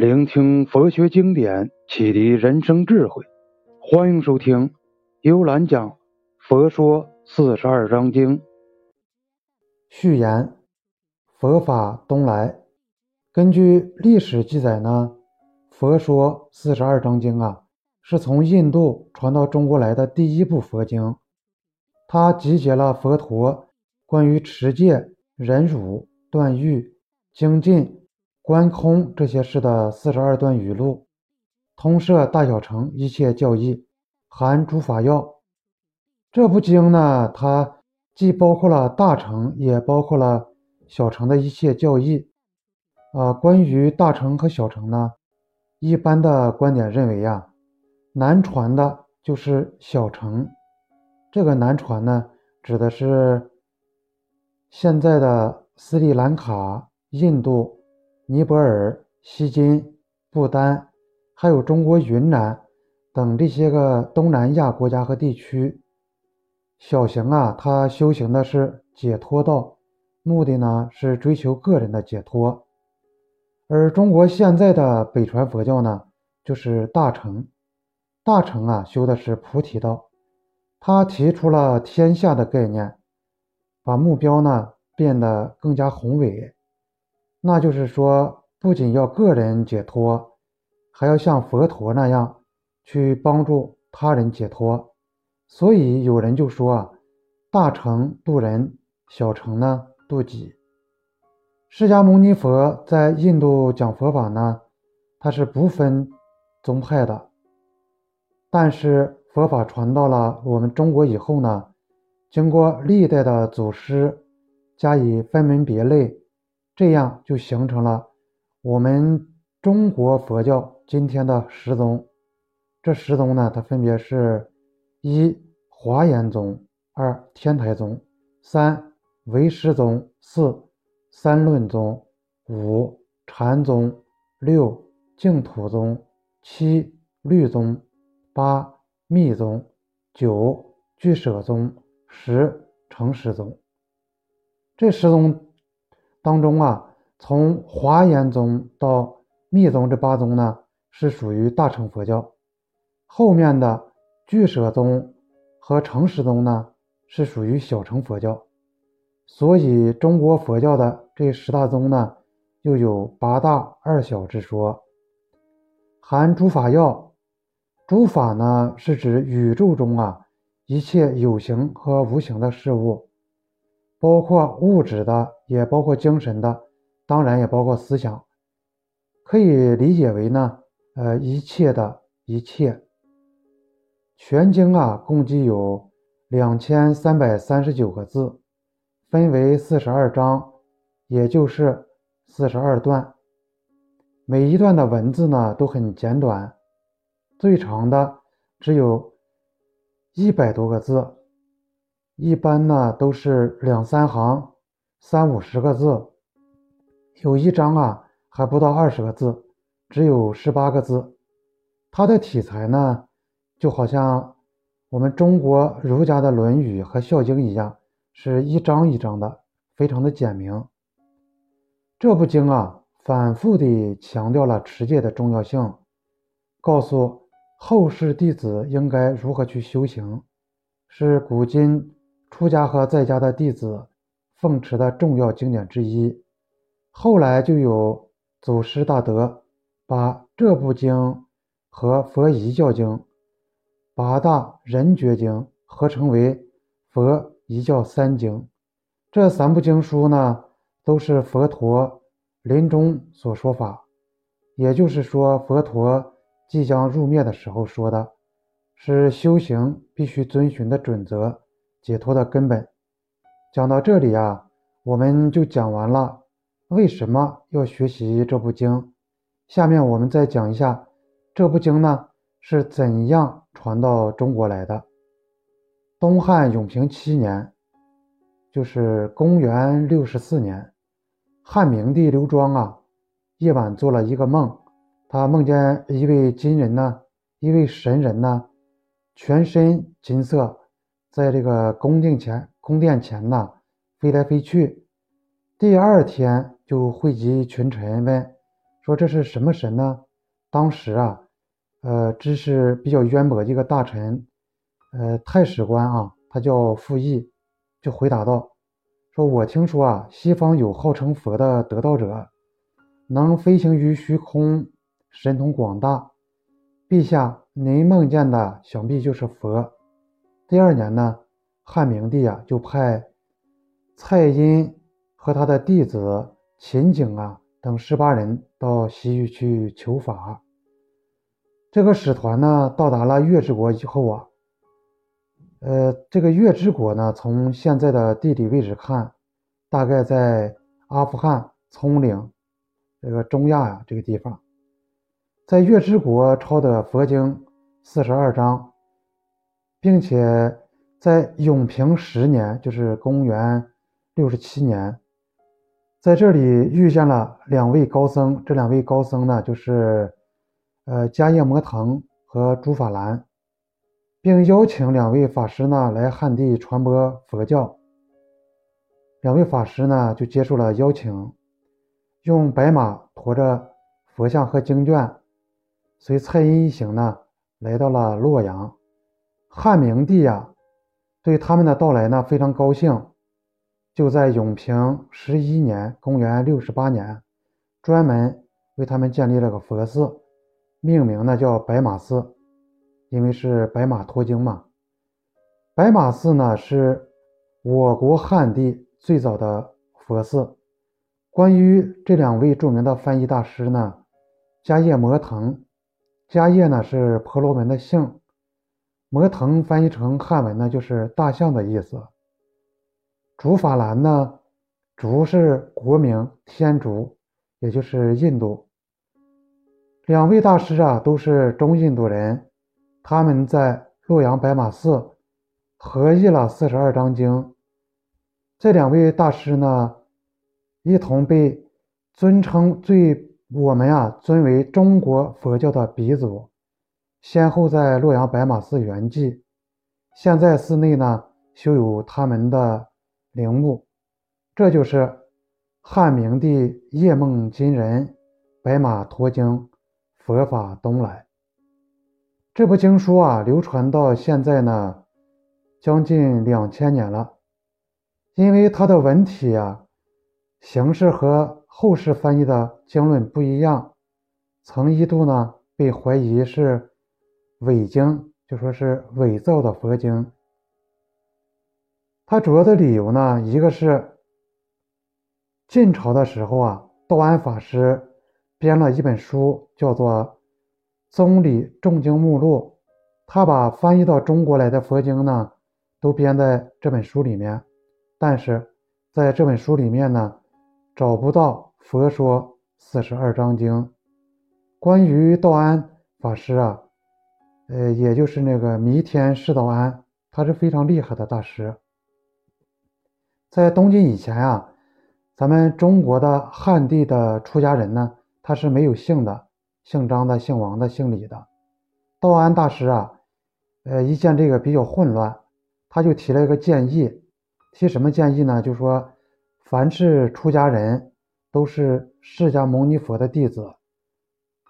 聆听佛学经典，启迪人生智慧。欢迎收听幽兰讲《佛说四十二章经》序言：佛法东来。根据历史记载呢，《佛说四十二章经》啊，是从印度传到中国来的第一部佛经。它集结了佛陀关于持戒、忍辱、断欲、精进、观空这些事的四十二段语录，通摄大小乘一切教义，含诸法要。这部经呢，它既包括了大乘，也包括了小乘的一切教义。啊，关于大乘和小乘呢，一般的观点认为呀，难传的就是小乘。这个难传呢，指的是现在的斯里兰卡、印度、尼泊尔、锡金、不丹，还有中国云南等这些个东南亚国家和地区。小行啊，他修行的是解脱道，目的呢是追求个人的解脱。而中国现在的北传佛教呢，就是大乘。大乘啊，修的是菩提道。他提出了天下的概念，把目标呢变得更加宏伟。那就是说，不仅要个人解脱，还要像佛陀那样去帮助他人解脱。所以有人就说啊，大乘渡人，小乘呢渡己。释迦牟尼佛在印度讲佛法呢，他是不分宗派的。但是佛法传到了我们中国以后呢，经过历代的祖师加以分门别类，这样就形成了我们中国佛教今天的十宗。这十宗呢，它分别是：一华严宗，二天台宗，三唯识宗，四。三论宗，五禅宗，六净土宗，七律宗，八密宗，九俱舍宗，十成实宗。这十宗当中啊，从华严宗到密宗这八宗呢，是属于大乘佛教；后面的俱舍宗和成实宗呢，是属于小乘佛教。所以，中国佛教的这十大宗呢，又有八大二小之说，含诸法要。诸法呢，是指宇宙中啊一切有形和无形的事物，包括物质的，也包括精神的，当然也包括思想。可以理解为呢，呃，一切的一切。全经啊，共计有两千三百三十九个字。分为四十二章，也就是四十二段。每一段的文字呢都很简短，最长的只有一百多个字，一般呢都是两三行、三五十个字。有一章啊还不到二十个字，只有十八个字。它的题材呢就好像我们中国儒家的《论语》和《孝经》一样。是一章一章的，非常的简明。这部经啊，反复地强调了持戒的重要性，告诉后世弟子应该如何去修行，是古今出家和在家的弟子奉持的重要经典之一。后来就有祖师大德把这部经和佛遗教经、八大人觉经合称为佛。一教三经，这三部经书呢，都是佛陀临终所说法，也就是说，佛陀即将入灭的时候说的，是修行必须遵循的准则，解脱的根本。讲到这里啊，我们就讲完了为什么要学习这部经。下面我们再讲一下这部经呢是怎样传到中国来的。东汉永平七年，就是公元六十四年，汉明帝刘庄啊，夜晚做了一个梦，他梦见一位金人呢，一位神人呢，全身金色，在这个宫殿前，宫殿前呢飞来飞去。第二天就汇集群臣问说这是什么神呢？当时啊，呃，知识比较渊博一个大臣，呃，太史官啊，他叫傅毅，就回答道：“说我听说啊，西方有号称佛的得道者，能飞行于虚空，神通广大。陛下，您梦见的想必就是佛。”第二年呢，汉明帝啊，就派蔡阴和他的弟子秦景啊。等十八人到西域去求法。这个使团呢，到达了月之国以后啊，呃，这个月之国呢，从现在的地理位置看，大概在阿富汗葱岭这个中亚呀这个地方。在月之国抄的佛经四十二章，并且在永平十年，就是公元六十七年。在这里遇见了两位高僧，这两位高僧呢，就是呃迦叶摩腾和竺法兰，并邀请两位法师呢来汉地传播佛教。两位法师呢就接受了邀请，用白马驮着佛像和经卷，随蔡英一行呢来到了洛阳。汉明帝呀，对他们的到来呢非常高兴。就在永平十一年（公元六十八年），专门为他们建立了个佛寺，命名呢叫白马寺，因为是白马驮经嘛。白马寺呢是我国汉地最早的佛寺。关于这两位著名的翻译大师呢，迦叶摩腾，迦叶呢是婆罗门的姓，摩腾翻译成汉文呢就是大象的意思。竺法兰呢？竺是国名，天竺，也就是印度。两位大师啊，都是中印度人。他们在洛阳白马寺合译了四十二章经。这两位大师呢，一同被尊称最我们啊尊为中国佛教的鼻祖，先后在洛阳白马寺圆寂。现在寺内呢，修有他们的。陵墓，这就是汉明帝夜梦金人，白马驮经，佛法东来。这部经书啊，流传到现在呢，将近两千年了。因为它的文体啊，形式和后世翻译的经论不一样，曾一度呢被怀疑是伪经，就说是伪造的佛经。它主要的理由呢，一个是晋朝的时候啊，道安法师编了一本书，叫做《宗理重经目录》，他把翻译到中国来的佛经呢，都编在这本书里面。但是在这本书里面呢，找不到《佛说四十二章经》。关于道安法师啊，呃，也就是那个弥天释道安，他是非常厉害的大师。在东晋以前啊，咱们中国的汉地的出家人呢，他是没有姓的，姓张的、姓王的、姓李的。道安大师啊，呃，一见这个比较混乱，他就提了一个建议，提什么建议呢？就说，凡是出家人都是释迦牟尼佛的弟子，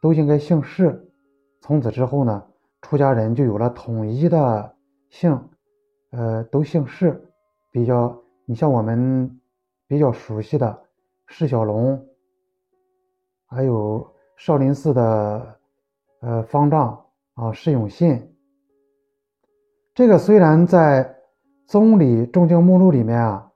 都应该姓释。从此之后呢，出家人就有了统一的姓，呃，都姓释，比较。你像我们比较熟悉的释小龙，还有少林寺的呃方丈啊释永信，这个虽然在《宗理重经目录》里面啊，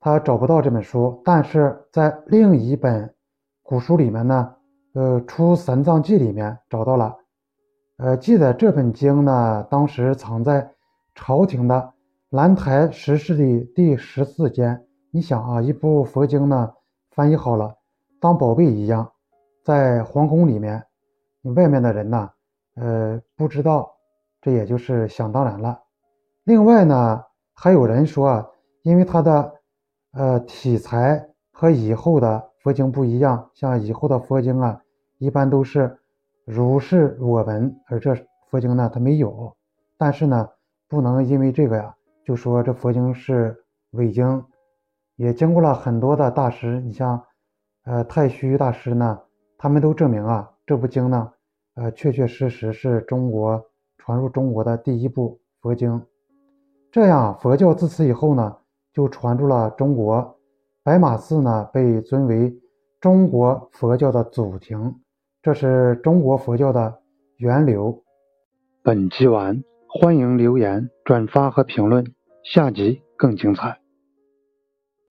他找不到这本书，但是在另一本古书里面呢，呃《出三藏记》里面找到了，呃记载这本经呢，当时藏在朝廷的。兰台石室的第十四间，你想啊，一部佛经呢，翻译好了，当宝贝一样，在皇宫里面，你外面的人呢，呃，不知道，这也就是想当然了。另外呢，还有人说啊，因为它的呃题材和以后的佛经不一样，像以后的佛经啊，一般都是如是我闻，而这佛经呢，它没有。但是呢，不能因为这个呀。就说这佛经是伪经，也经过了很多的大师。你像，呃，太虚大师呢，他们都证明啊，这部经呢，呃，确确实实是中国传入中国的第一部佛经。这样，佛教自此以后呢，就传入了中国。白马寺呢，被尊为中国佛教的祖庭，这是中国佛教的源流。本集完，欢迎留言、转发和评论，下集更精彩。